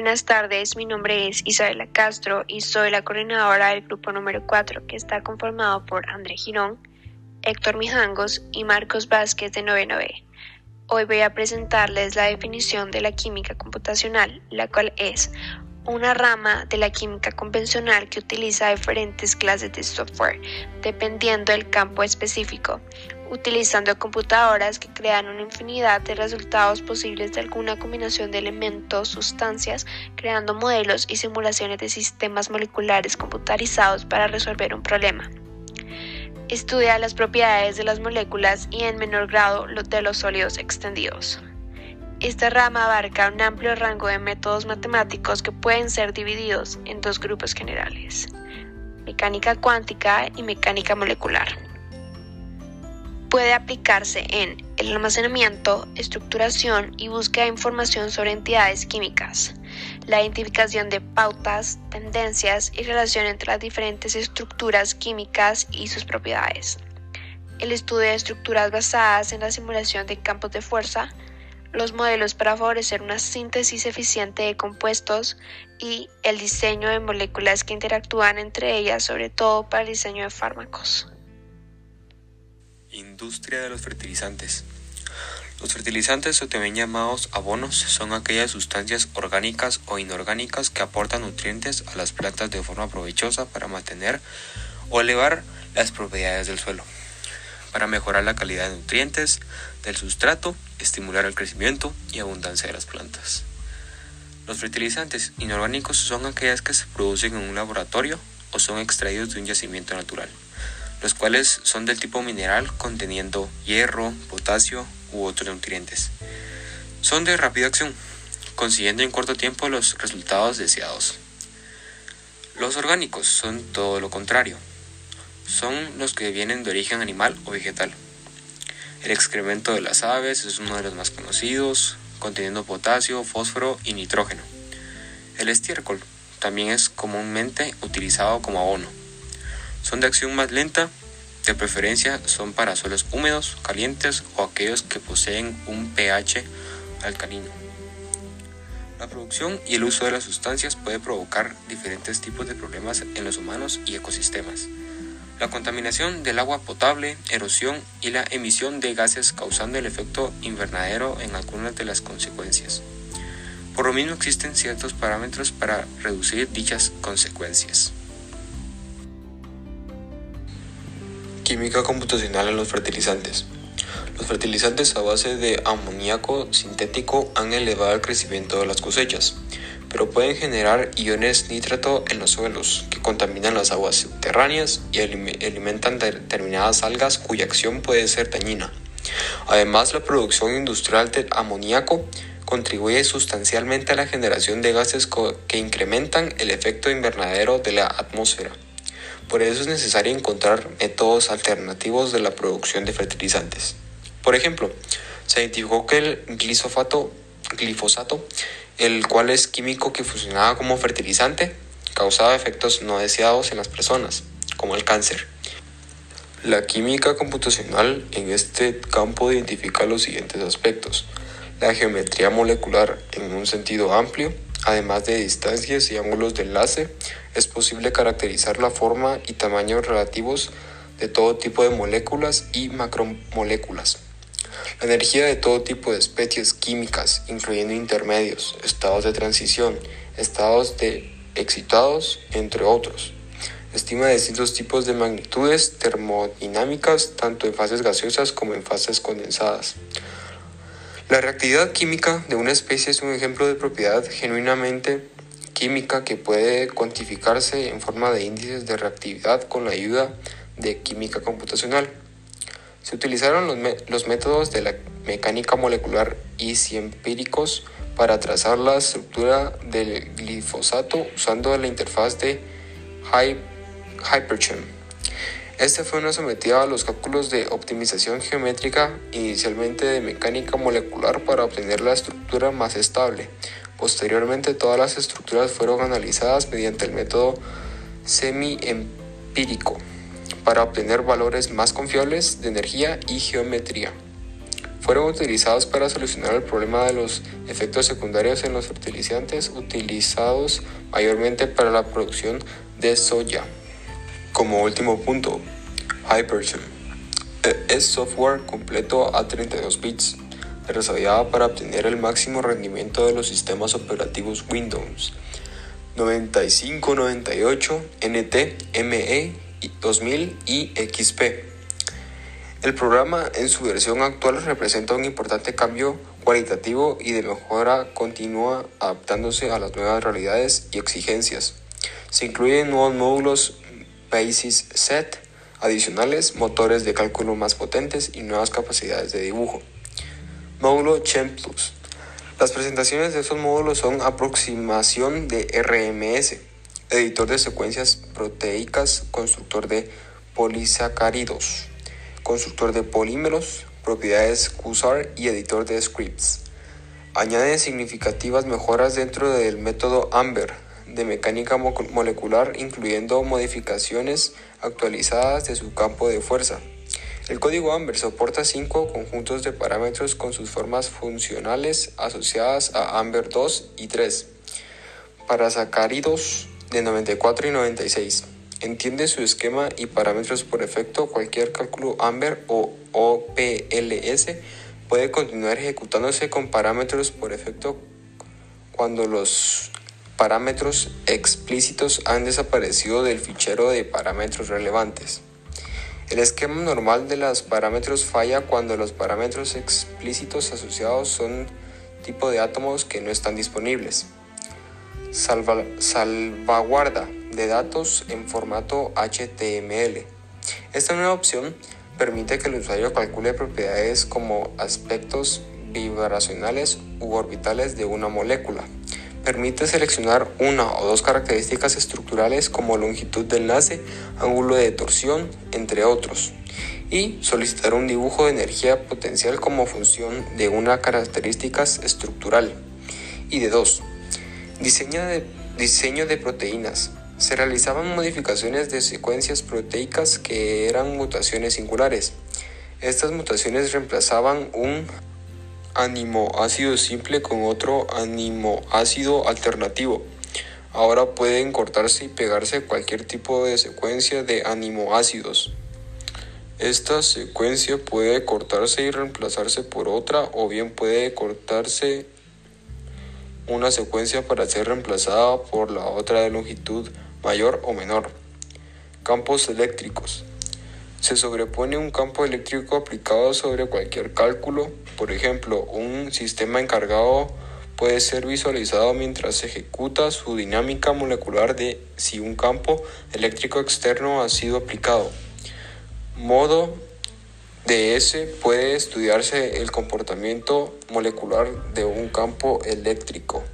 Buenas tardes, mi nombre es Isabela Castro y soy la coordinadora del grupo número 4 que está conformado por André Girón, Héctor Mijangos y Marcos Vázquez de 99. Hoy voy a presentarles la definición de la química computacional, la cual es una rama de la química convencional que utiliza diferentes clases de software dependiendo del campo específico, utilizando computadoras que crean una infinidad de resultados posibles de alguna combinación de elementos, sustancias, creando modelos y simulaciones de sistemas moleculares computarizados para resolver un problema. Estudia las propiedades de las moléculas y en menor grado de los sólidos extendidos. Esta rama abarca un amplio rango de métodos matemáticos que pueden ser divididos en dos grupos generales, mecánica cuántica y mecánica molecular. Puede aplicarse en el almacenamiento, estructuración y búsqueda de información sobre entidades químicas, la identificación de pautas, tendencias y relación entre las diferentes estructuras químicas y sus propiedades, el estudio de estructuras basadas en la simulación de campos de fuerza, los modelos para favorecer una síntesis eficiente de compuestos y el diseño de moléculas que interactúan entre ellas, sobre todo para el diseño de fármacos. Industria de los fertilizantes. Los fertilizantes o también llamados abonos son aquellas sustancias orgánicas o inorgánicas que aportan nutrientes a las plantas de forma provechosa para mantener o elevar las propiedades del suelo, para mejorar la calidad de nutrientes del sustrato, estimular el crecimiento y abundancia de las plantas. Los fertilizantes inorgánicos son aquellas que se producen en un laboratorio o son extraídos de un yacimiento natural, los cuales son del tipo mineral conteniendo hierro, potasio, u otros nutrientes. Son de rápida acción, consiguiendo en corto tiempo los resultados deseados. Los orgánicos son todo lo contrario. Son los que vienen de origen animal o vegetal. El excremento de las aves es uno de los más conocidos, conteniendo potasio, fósforo y nitrógeno. El estiércol también es comúnmente utilizado como abono. Son de acción más lenta de preferencia son para suelos húmedos, calientes o aquellos que poseen un pH alcalino. La producción y el uso de las sustancias puede provocar diferentes tipos de problemas en los humanos y ecosistemas. La contaminación del agua potable, erosión y la emisión de gases causando el efecto invernadero en algunas de las consecuencias. Por lo mismo existen ciertos parámetros para reducir dichas consecuencias. Química computacional en los fertilizantes. Los fertilizantes a base de amoníaco sintético han elevado el crecimiento de las cosechas, pero pueden generar iones nítrato en los suelos que contaminan las aguas subterráneas y alimentan determinadas algas cuya acción puede ser dañina. Además, la producción industrial de amoníaco contribuye sustancialmente a la generación de gases que incrementan el efecto invernadero de la atmósfera. Por eso es necesario encontrar métodos alternativos de la producción de fertilizantes. Por ejemplo, se identificó que el glifosato, el cual es químico que funcionaba como fertilizante, causaba efectos no deseados en las personas, como el cáncer. La química computacional en este campo identifica los siguientes aspectos. La geometría molecular en un sentido amplio, además de distancias y ángulos de enlace, es posible caracterizar la forma y tamaño relativos de todo tipo de moléculas y macromoléculas. La energía de todo tipo de especies químicas, incluyendo intermedios, estados de transición, estados de excitados, entre otros. Estima distintos tipos de magnitudes termodinámicas, tanto en fases gaseosas como en fases condensadas. La reactividad química de una especie es un ejemplo de propiedad genuinamente química que puede cuantificarse en forma de índices de reactividad con la ayuda de química computacional. Se utilizaron los, métodos de la mecánica molecular y empíricos para trazar la estructura del glifosato usando la interfaz de Hyperchem. Este fue una sometida a los cálculos de optimización geométrica inicialmente de mecánica molecular para obtener la estructura más estable, Posteriormente, todas las estructuras fueron analizadas mediante el método semi-empírico para obtener valores más confiables de energía y geometría. fueron utilizados para solucionar el problema de los efectos secundarios en los fertilizantes utilizados mayormente para la producción de soya. Como último punto, Hypergen es software completo a 32 bits, desarrollado para obtener el máximo rendimiento de los sistemas operativos Windows 95, 98, NT, ME, 2000 y XP. El programa en su versión actual representa un importante cambio cualitativo y de mejora continua adaptándose a las nuevas realidades y exigencias. Se incluyen nuevos módulos Basis Set adicionales, motores de cálculo más potentes y nuevas capacidades de dibujo. Módulo Chem Plus. Las presentaciones de estos módulos son aproximación de RMS, editor de secuencias proteicas, constructor de polisacáridos, constructor de polímeros, propiedades QSAR y editor de scripts. Añade significativas mejoras dentro del método AMBER de mecánica molecular, incluyendo modificaciones actualizadas de su campo de fuerza. El código AMBER soporta cinco conjuntos de parámetros con sus formas funcionales asociadas a AMBER 2 y 3 para sacáridos de 94 y 96. Entiende su esquema y parámetros por efecto. Cualquier cálculo AMBER o OPLS puede continuar ejecutándose con parámetros por efecto cuando los parámetros explícitos han desaparecido del fichero de parámetros relevantes. El esquema normal de los parámetros falla cuando los parámetros explícitos asociados son tipo de átomos que no están disponibles. Salvaguarda de datos en formato HTML. Esta nueva opción permite que el usuario calcule propiedades como aspectos vibracionales u orbitales de una molécula. Permite seleccionar una o dos características estructurales como longitud de enlace, ángulo de torsión, entre otros, y solicitar un dibujo de energía potencial como función de una característica estructural. Y de dos, diseño de, diseño de proteínas. Se realizaban modificaciones de secuencias proteicas que eran mutaciones singulares. Estas mutaciones reemplazaban un aminoácido simple con otro aminoácido alternativo. Ahora pueden cortarse y pegarse cualquier tipo de secuencia de aminoácidos. Esta secuencia puede cortarse y reemplazarse por otra o bien puede cortarse una secuencia para ser reemplazada por la otra de longitud mayor o menor. Campos eléctricos. Se sobrepone un campo eléctrico aplicado sobre cualquier cálculo, por ejemplo, un sistema encargado puede ser visualizado mientras ejecuta su dinámica molecular de si un campo eléctrico externo ha sido aplicado. Modo de ese puede estudiarse el comportamiento molecular de un campo eléctrico.